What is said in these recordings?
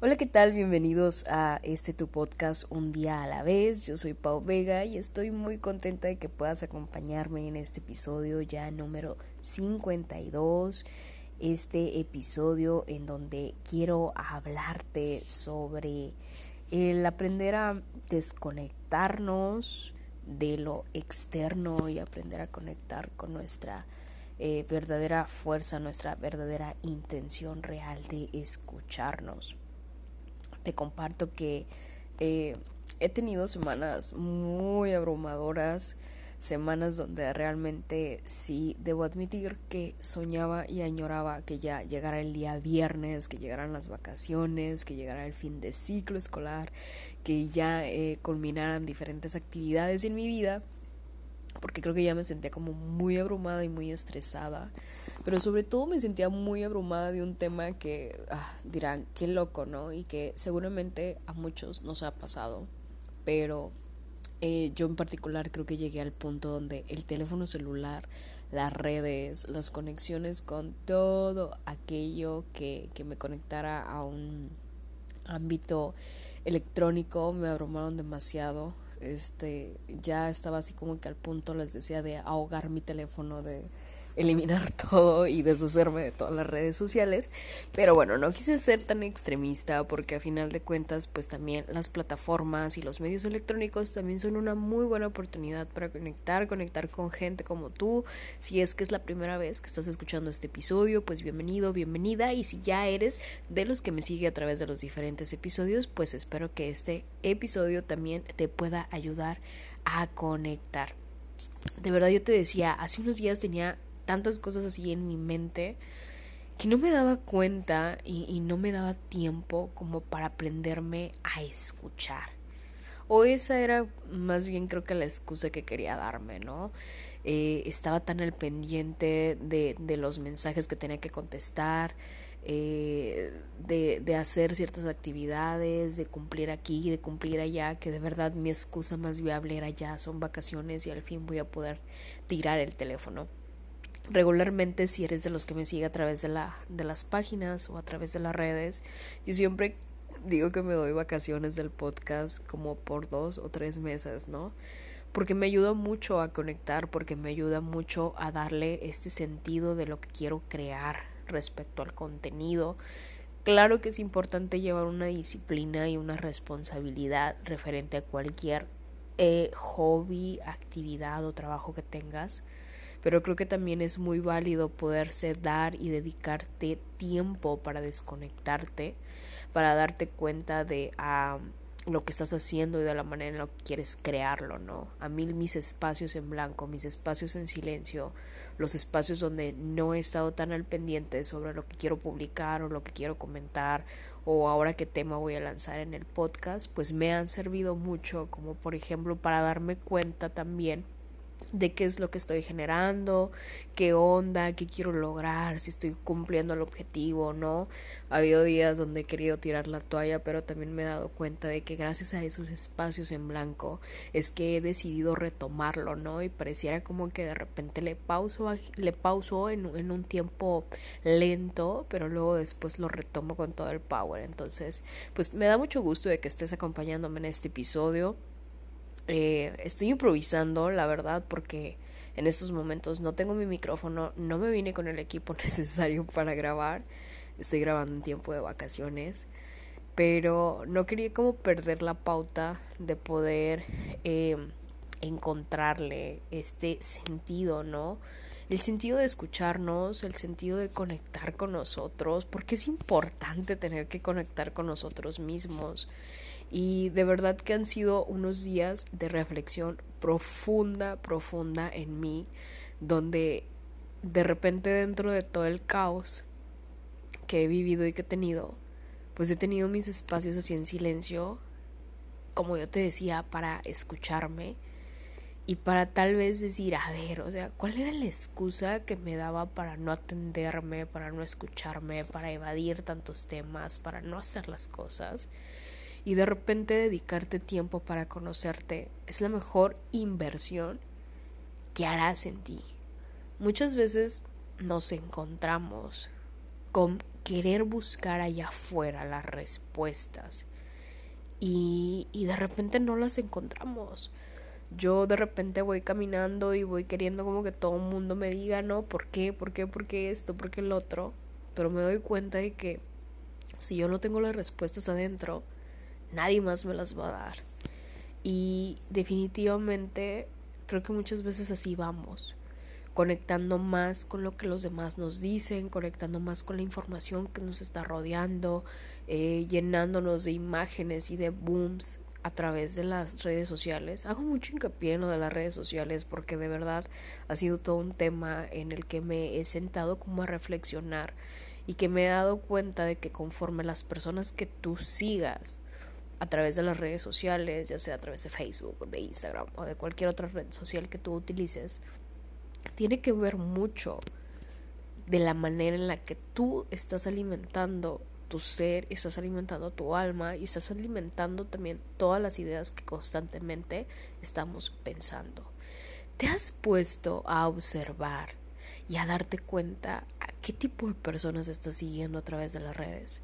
Hola, ¿qué tal? Bienvenidos a este tu podcast Un día a la vez. Yo soy Pau Vega y estoy muy contenta de que puedas acompañarme en este episodio ya número 52. Este episodio en donde quiero hablarte sobre el aprender a desconectarnos de lo externo y aprender a conectar con nuestra eh, verdadera fuerza, nuestra verdadera intención real de escucharnos te comparto que eh, he tenido semanas muy abrumadoras, semanas donde realmente sí debo admitir que soñaba y añoraba que ya llegara el día viernes, que llegaran las vacaciones, que llegara el fin de ciclo escolar, que ya eh, culminaran diferentes actividades en mi vida porque creo que ya me sentía como muy abrumada y muy estresada, pero sobre todo me sentía muy abrumada de un tema que ah, dirán, qué loco, ¿no? Y que seguramente a muchos nos ha pasado, pero eh, yo en particular creo que llegué al punto donde el teléfono celular, las redes, las conexiones con todo aquello que, que me conectara a un ámbito electrónico me abrumaron demasiado este ya estaba así como que al punto les decía de ahogar mi teléfono de eliminar todo y deshacerme de todas las redes sociales. Pero bueno, no quise ser tan extremista porque a final de cuentas pues también las plataformas y los medios electrónicos también son una muy buena oportunidad para conectar, conectar con gente como tú. Si es que es la primera vez que estás escuchando este episodio, pues bienvenido, bienvenida. Y si ya eres de los que me sigue a través de los diferentes episodios, pues espero que este episodio también te pueda ayudar a conectar. De verdad yo te decía, hace unos días tenía tantas cosas así en mi mente que no me daba cuenta y, no me daba tiempo como para aprenderme a escuchar. O esa era más bien creo que la excusa que quería darme, ¿no? Eh, estaba tan al pendiente de, de, los mensajes que tenía que contestar, eh, de, de, hacer ciertas actividades, de cumplir aquí, de cumplir allá, que de verdad mi excusa más viable era ya, son vacaciones y al fin voy a poder tirar el teléfono regularmente si eres de los que me sigue a través de la de las páginas o a través de las redes yo siempre digo que me doy vacaciones del podcast como por dos o tres meses no porque me ayuda mucho a conectar porque me ayuda mucho a darle este sentido de lo que quiero crear respecto al contenido. Claro que es importante llevar una disciplina y una responsabilidad referente a cualquier eh, hobby actividad o trabajo que tengas pero creo que también es muy válido poderse dar y dedicarte tiempo para desconectarte, para darte cuenta de ah, lo que estás haciendo y de la manera en la que quieres crearlo, ¿no? A mí mis espacios en blanco, mis espacios en silencio, los espacios donde no he estado tan al pendiente sobre lo que quiero publicar o lo que quiero comentar o ahora qué tema voy a lanzar en el podcast, pues me han servido mucho como por ejemplo para darme cuenta también de qué es lo que estoy generando, qué onda, qué quiero lograr, si estoy cumpliendo el objetivo o no. Ha habido días donde he querido tirar la toalla, pero también me he dado cuenta de que gracias a esos espacios en blanco es que he decidido retomarlo, ¿no? Y pareciera como que de repente le pauso, le pauso en, en un tiempo lento, pero luego después lo retomo con todo el power. Entonces, pues me da mucho gusto de que estés acompañándome en este episodio. Eh, estoy improvisando, la verdad, porque en estos momentos no tengo mi micrófono, no me vine con el equipo necesario para grabar. Estoy grabando en tiempo de vacaciones. Pero no quería como perder la pauta de poder eh, encontrarle este sentido, ¿no? El sentido de escucharnos, el sentido de conectar con nosotros, porque es importante tener que conectar con nosotros mismos. Y de verdad que han sido unos días de reflexión profunda, profunda en mí, donde de repente dentro de todo el caos que he vivido y que he tenido, pues he tenido mis espacios así en silencio, como yo te decía, para escucharme. y para tal vez decir, a ver, o sea, ¿cuál era la excusa que me daba para no atenderme, para no escucharme, para evadir tantos temas, para no hacer las cosas? Y de repente dedicarte tiempo para conocerte es la mejor inversión que harás en ti. Muchas veces nos encontramos con querer buscar allá afuera las respuestas y, y de repente no las encontramos yo de repente voy caminando y voy queriendo como que todo el mundo me diga, no, ¿por qué? ¿Por qué? ¿Por qué esto? ¿Por qué el otro? Pero me doy cuenta de que si yo no tengo las respuestas adentro, nadie más me las va a dar. Y definitivamente creo que muchas veces así vamos, conectando más con lo que los demás nos dicen, conectando más con la información que nos está rodeando, eh, llenándonos de imágenes y de booms a través de las redes sociales. Hago mucho hincapié en lo de las redes sociales porque de verdad ha sido todo un tema en el que me he sentado como a reflexionar y que me he dado cuenta de que conforme las personas que tú sigas a través de las redes sociales, ya sea a través de Facebook, de Instagram o de cualquier otra red social que tú utilices, tiene que ver mucho de la manera en la que tú estás alimentando tu ser, estás alimentando tu alma y estás alimentando también todas las ideas que constantemente estamos pensando. ¿Te has puesto a observar y a darte cuenta a qué tipo de personas estás siguiendo a través de las redes?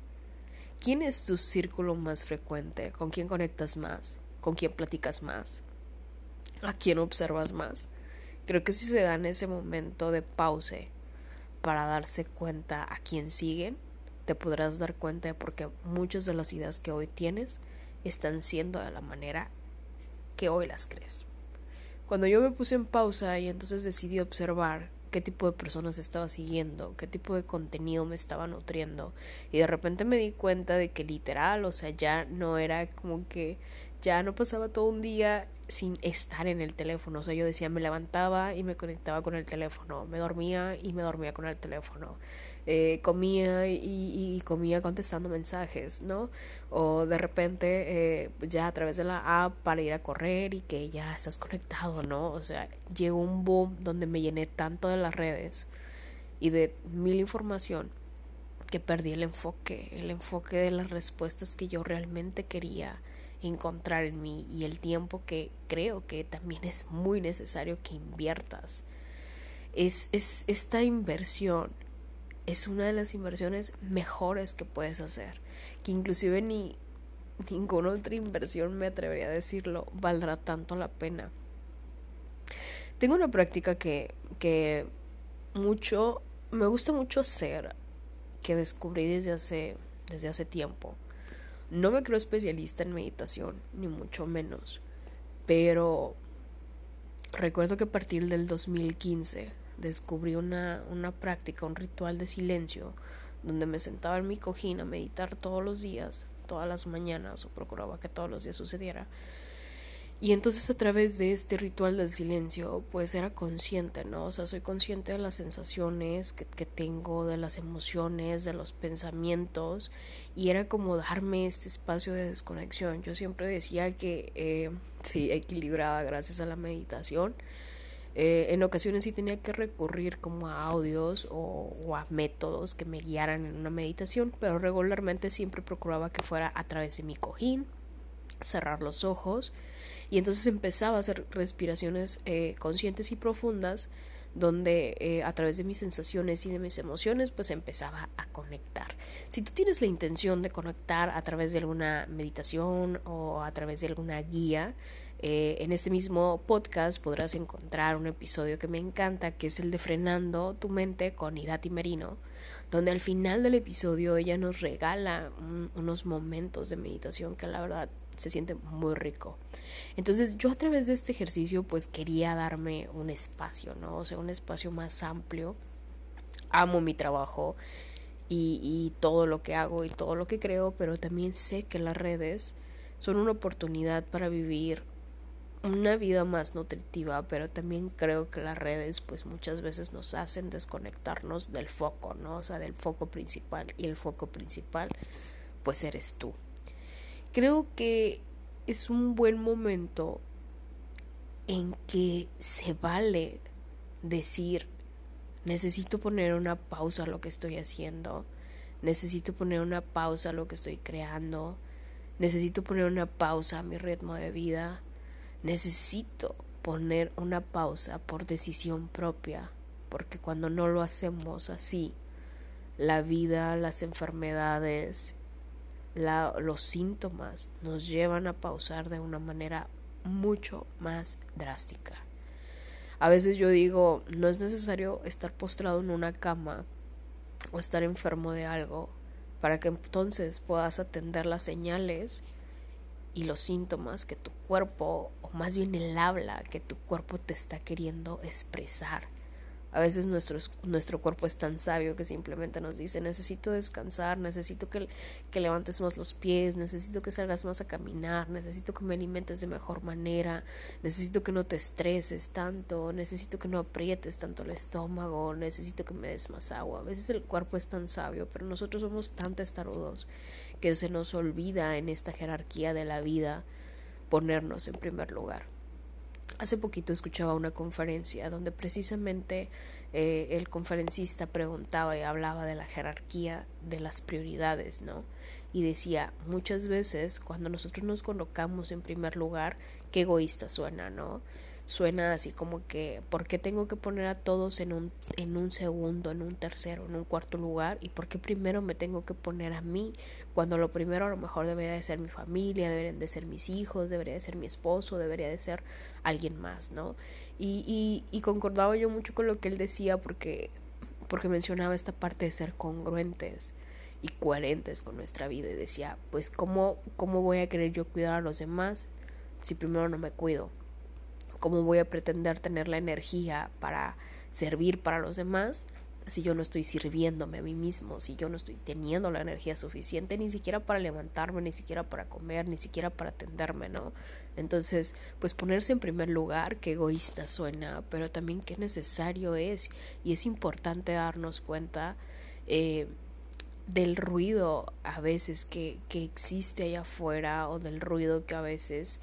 ¿Quién es tu círculo más frecuente? ¿Con quién conectas más? ¿Con quién platicas más? ¿A quién observas más? Creo que si se dan ese momento de pause para darse cuenta a quién siguen, te podrás dar cuenta de porque muchas de las ideas que hoy tienes están siendo de la manera que hoy las crees. Cuando yo me puse en pausa y entonces decidí observar qué tipo de personas estaba siguiendo, qué tipo de contenido me estaba nutriendo. Y de repente me di cuenta de que literal, o sea, ya no era como que ya no pasaba todo un día sin estar en el teléfono, o sea, yo decía, me levantaba y me conectaba con el teléfono, me dormía y me dormía con el teléfono eh, comía y, comía contestando mensajes, ¿no? O de repente eh, ya a través de la app para ir a correr y que ya estás conectado, ¿no? O sea, llegó un boom donde me llené tanto de las redes y de mil información que perdí el enfoque, el enfoque de las respuestas que yo realmente quería encontrar en mí y el tiempo que creo que también es muy necesario que inviertas. Es, es esta inversión es una de las inversiones mejores que puedes hacer, que inclusive ni ninguna otra inversión, me atrevería a decirlo, valdrá tanto la pena. Tengo una práctica que, que mucho, me gusta mucho hacer, que descubrí desde hace, desde hace tiempo. No me creo especialista en meditación, ni mucho menos, pero recuerdo que a partir del 2015 descubrí una, una práctica, un ritual de silencio, donde me sentaba en mi cojín a meditar todos los días, todas las mañanas, o procuraba que todos los días sucediera. Y entonces a través de este ritual del silencio, pues era consciente, ¿no? O sea, soy consciente de las sensaciones que, que tengo, de las emociones, de los pensamientos, y era como darme este espacio de desconexión. Yo siempre decía que, eh, sí, equilibrada gracias a la meditación, eh, en ocasiones sí tenía que recurrir como a audios o, a métodos que me guiaran en una meditación, pero regularmente siempre procuraba que fuera a través de mi cojín, cerrar los ojos y entonces empezaba a hacer respiraciones eh, conscientes y profundas donde eh, a través de mis sensaciones y de mis emociones pues empezaba a conectar. Si tú tienes la intención de conectar a través de alguna meditación o a través de alguna guía, eh, en este mismo podcast podrás encontrar un episodio que me encanta, que es el de Frenando tu mente con Irati Merino, donde al final del episodio ella nos regala unos momentos de meditación que la verdad se siente muy rico. Entonces yo a través de este ejercicio pues quería darme un espacio, ¿no? O sea, un espacio más amplio. Amo mi trabajo y, y todo lo que hago y todo lo que creo, pero también sé que las redes son una oportunidad para vivir una vida más nutritiva, pero también creo que las redes pues muchas veces nos hacen desconectarnos del foco, ¿no? O sea, del foco principal y el foco principal pues eres tú. Creo que es un buen momento en que se vale decir, necesito poner una pausa a lo que estoy haciendo, necesito poner una pausa a lo que estoy creando, necesito poner una pausa a mi ritmo de vida, necesito poner una pausa por decisión propia, porque cuando no lo hacemos así, la vida, las enfermedades, los síntomas nos llevan a pausar de una manera mucho más drástica. A veces yo digo, no es necesario estar postrado en una cama o estar enfermo de algo para que entonces puedas atender las señales y los síntomas que tu cuerpo, o más bien el habla que tu cuerpo te está queriendo expresar. A veces nuestro, nuestro cuerpo es tan sabio que simplemente nos dice, necesito descansar, necesito que, que levantes más los pies, necesito que salgas más a caminar, necesito que me alimentes de mejor manera, necesito que no te estreses tanto, necesito que no aprietes tanto el estómago, necesito que me des más agua. A veces el cuerpo es tan sabio, pero nosotros somos tan testarudos que se nos olvida en esta jerarquía de la vida ponernos en primer lugar. Hace poquito escuchaba una conferencia donde precisamente eh, el conferencista preguntaba y hablaba de la jerarquía de las prioridades, ¿no? Y decía, muchas veces cuando nosotros nos colocamos en primer lugar, qué egoísta suena, ¿no? suena así como que ¿por qué tengo que poner a todos en un, en un segundo, en un tercero, en un cuarto lugar? ¿Y por qué primero me tengo que poner a mí? Cuando lo primero a lo mejor debería de ser mi familia, deberían de ser mis hijos, debería de ser mi esposo, debería de ser alguien más, ¿no? Y, y, y concordaba yo mucho con lo que él decía porque, porque mencionaba esta parte de ser congruentes y coherentes con nuestra vida y decía, pues ¿cómo, cómo voy a querer yo cuidar a los demás si primero no me cuido? ¿Cómo voy a pretender tener la energía para servir para los demás si yo no estoy sirviéndome a mí mismo, si yo no estoy teniendo la energía suficiente ni siquiera para levantarme, ni siquiera para comer, ni siquiera para atenderme, ¿no? Entonces, pues ponerse en primer lugar, qué egoísta suena, pero también qué necesario es y es importante darnos cuenta eh, del ruido a veces que, que existe allá afuera o del ruido que a veces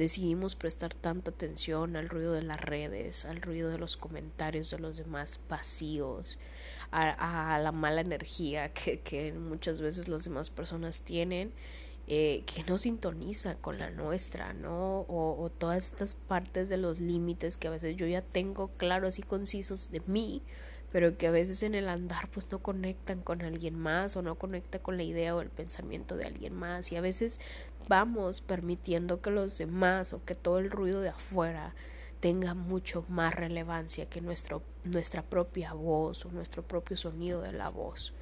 decidimos prestar tanta atención al ruido de las redes, al ruido de los comentarios de los demás vacíos, a, la mala energía que, que, muchas veces las demás personas tienen, eh, que no sintoniza con la nuestra, ¿no? O, o todas estas partes de los límites que a veces yo ya tengo claros y concisos de mí, pero que a veces en el andar pues no conectan con alguien más o no conecta con la idea o el pensamiento de alguien más y a veces vamos permitiendo que los demás o que todo el ruido de afuera tenga mucho más relevancia que nuestro, nuestra propia voz o nuestro propio sonido de la voz.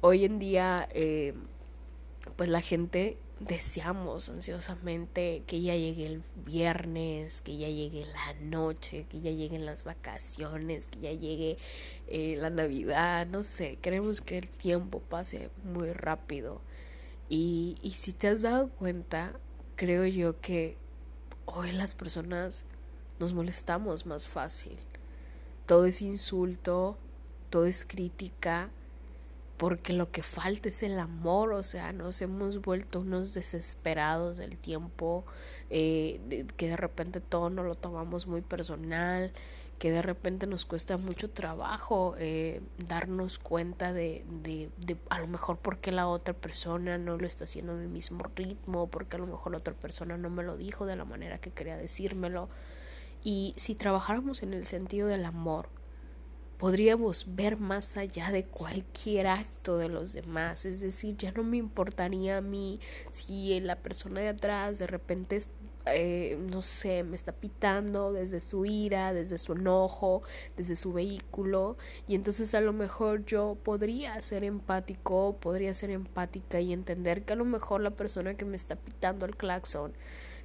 Hoy en día, eh, pues la gente deseamos ansiosamente que ya llegue el viernes, que ya llegue la noche, que ya lleguen las vacaciones, que ya llegue eh, la Navidad, no sé, queremos que el tiempo pase muy rápido. Y, y si te has dado cuenta, creo yo que hoy las personas nos molestamos más fácil. Todo es insulto, todo es crítica, porque lo que falta es el amor, o sea, nos hemos vuelto unos desesperados del tiempo, eh, que de repente todo nos lo tomamos muy personal, que de repente nos cuesta mucho trabajo eh, darnos cuenta de, de, a lo mejor porque la otra persona no lo está haciendo en el mismo ritmo, porque a lo mejor la otra persona no me lo dijo de la manera que quería decírmelo. Y si trabajáramos en el sentido del amor, podríamos ver más allá de cualquier acto de los demás. Es decir, ya no me importaría a mí si la persona de atrás de repente, eh, no sé, me está pitando desde su ira, desde su enojo, desde su vehículo. Y entonces a lo mejor yo podría ser empático, podría ser empática y entender que a lo mejor la persona que me está pitando el claxon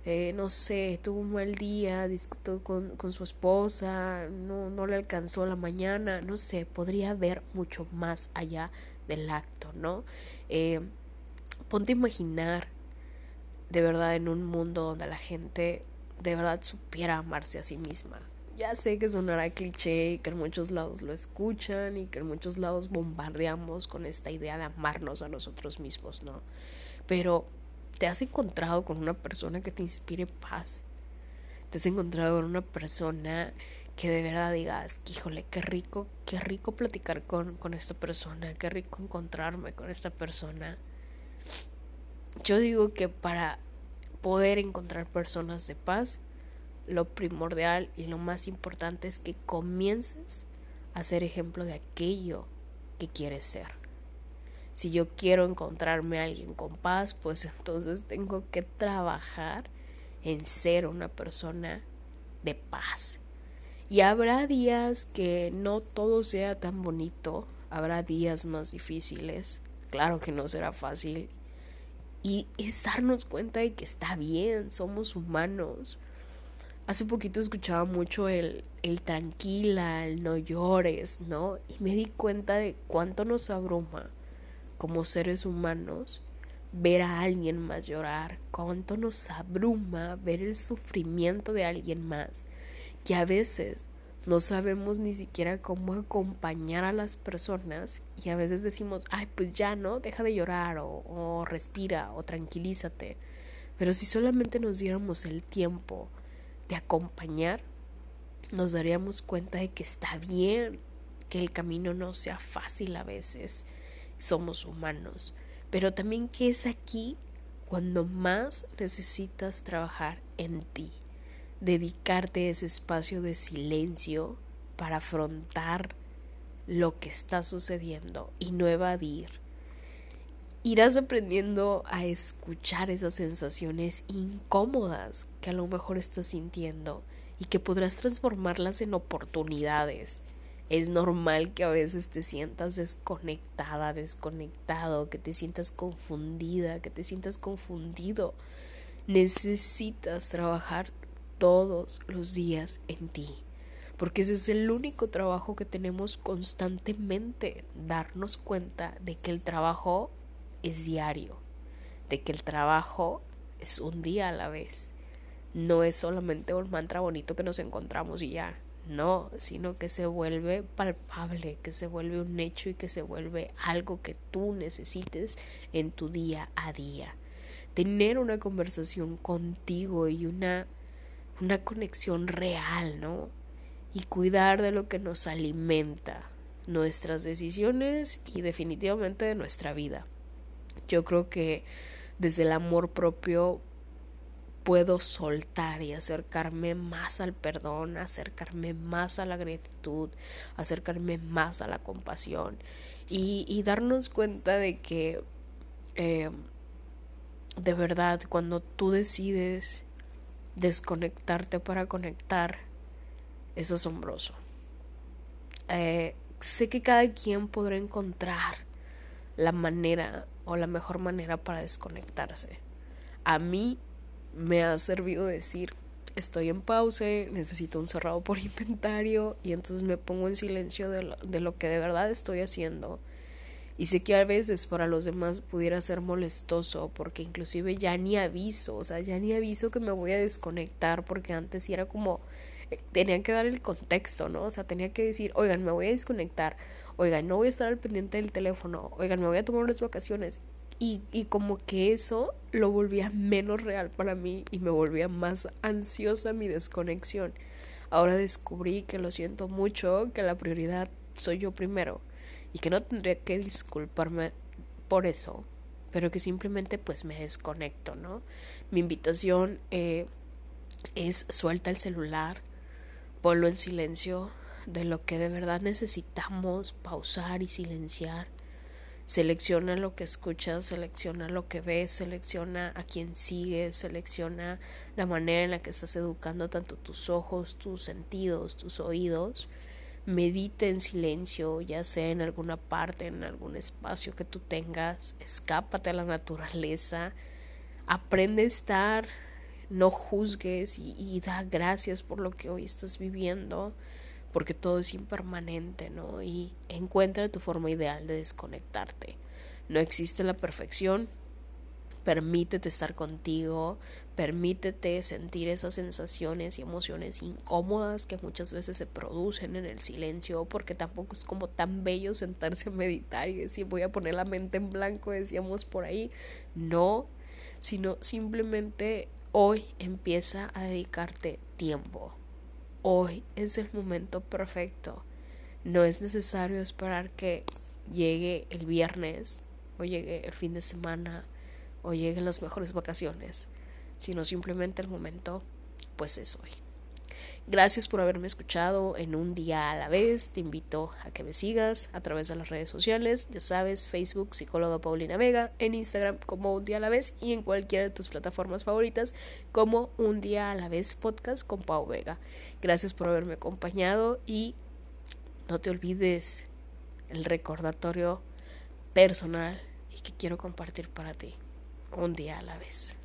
eh, no sé, tuvo un mal día, discutió con, con su esposa, no, no le alcanzó la mañana, no sé, podría ver mucho más allá del acto, ¿no? Eh, ponte a imaginar de verdad en un mundo donde la gente de verdad supiera amarse a sí misma. Ya sé que sonará cliché y que en muchos lados lo escuchan y que en muchos lados bombardeamos con esta idea de amarnos a nosotros mismos, ¿no? Pero ¿Te has encontrado con una persona que te inspire paz? te has encontrado con una persona que de verdad digas, híjole, qué rico, qué rico platicar con, con esta persona, qué rico encontrarme con esta persona. Yo digo que para poder encontrar personas de paz, lo primordial y lo más importante es que comiences a ser ejemplo de aquello que quieres ser. Si yo quiero encontrarme a alguien con paz, pues entonces tengo que trabajar en ser una persona de paz. Y habrá días que no todo sea tan bonito, habrá días más difíciles, claro que no será fácil. Y es darnos cuenta de que está bien, somos humanos. Hace poquito escuchaba mucho el, el tranquila, el no llores, ¿no? Y me di cuenta de cuánto nos abruma como seres humanos ver a alguien más llorar, cuánto nos abruma ver el sufrimiento de alguien más, que a veces no sabemos ni siquiera cómo acompañar a las personas y a veces decimos, ay, pues ya no, deja de llorar o, respira o tranquilízate. Pero si solamente nos diéramos el tiempo de acompañar, nos daríamos cuenta de que está bien, que el camino no sea fácil a veces, somos humanos, pero también que es aquí cuando más necesitas trabajar en ti, dedicarte ese espacio de silencio para afrontar lo que está sucediendo y no evadir. Irás aprendiendo a escuchar esas sensaciones incómodas que a lo mejor estás sintiendo y que podrás transformarlas en oportunidades es normal que a veces te sientas desconectada, desconectado, que te sientas confundida, que te sientas confundido. Necesitas trabajar todos los días en ti, porque ese es el único trabajo que tenemos constantemente, darnos cuenta de que el trabajo es diario, de que el trabajo es un día a la vez. No es solamente un mantra bonito que nos encontramos y ya, no, sino que se vuelve palpable, que se vuelve un hecho y que se vuelve algo que tú necesites en tu día a día. Tener una conversación contigo y una, una conexión real, ¿no? Y cuidar de lo que nos alimenta, nuestras decisiones y definitivamente de nuestra vida. Yo creo que desde el amor propio puedo soltar y acercarme más al perdón, acercarme más a la gratitud, acercarme más a la compasión y, darnos cuenta de que eh, de verdad cuando tú decides desconectarte para conectar es asombroso. Eh, sé que cada quien podrá encontrar la manera o la mejor manera para desconectarse. A mí me ha servido decir estoy en pausa, necesito un cerrado por inventario y entonces me pongo en silencio de lo, de lo que de verdad estoy haciendo. Y sé que a veces para los demás pudiera ser molestoso porque inclusive ya ni aviso, o sea, ya ni aviso que me voy a desconectar porque antes era como eh, tenía que dar el contexto, ¿no? O sea, tenía que decir, oigan, me voy a desconectar, oigan, no voy a estar al pendiente del teléfono, oigan, me voy a tomar unas vacaciones y, y como que eso lo volvía menos real para mí y me volvía más ansiosa mi desconexión. Ahora descubrí que lo siento mucho, que la prioridad soy yo primero y que no tendría que disculparme por eso, pero que simplemente pues me desconecto, ¿no? Mi invitación eh, es suelta el celular, ponlo en silencio de lo que de verdad necesitamos pausar y silenciar Selecciona lo que escuchas, selecciona lo que ves, selecciona a quien sigues, selecciona la manera en la que estás educando tanto tus ojos, tus sentidos, tus oídos. Medita en silencio, ya sea en alguna parte, en algún espacio que tú tengas. Escápate a la naturaleza. Aprende a estar, no juzgues y, y da gracias por lo que hoy estás viviendo porque todo es impermanente, ¿no? Y encuentra tu forma ideal de desconectarte. No existe la perfección, permítete estar contigo, permítete sentir esas sensaciones y emociones incómodas que muchas veces se producen en el silencio, porque tampoco es como tan bello sentarse a meditar y decir voy a poner la mente en blanco, decíamos por ahí, no, sino simplemente Hoy empieza a dedicarte tiempo. Hoy es el momento perfecto. No es necesario esperar que llegue el viernes o llegue el fin de semana o lleguen las mejores vacaciones, sino simplemente el momento, pues es hoy. Gracias por haberme escuchado en un día a la vez. Te invito a que me sigas a través de las redes sociales. Ya sabes, Facebook, psicóloga Paulina Vega, en Instagram como un día a la vez y en cualquiera de tus plataformas favoritas como un día a la vez podcast con Pau Vega. Gracias por haberme acompañado y no te olvides el recordatorio personal y que quiero compartir para ti un día a la vez.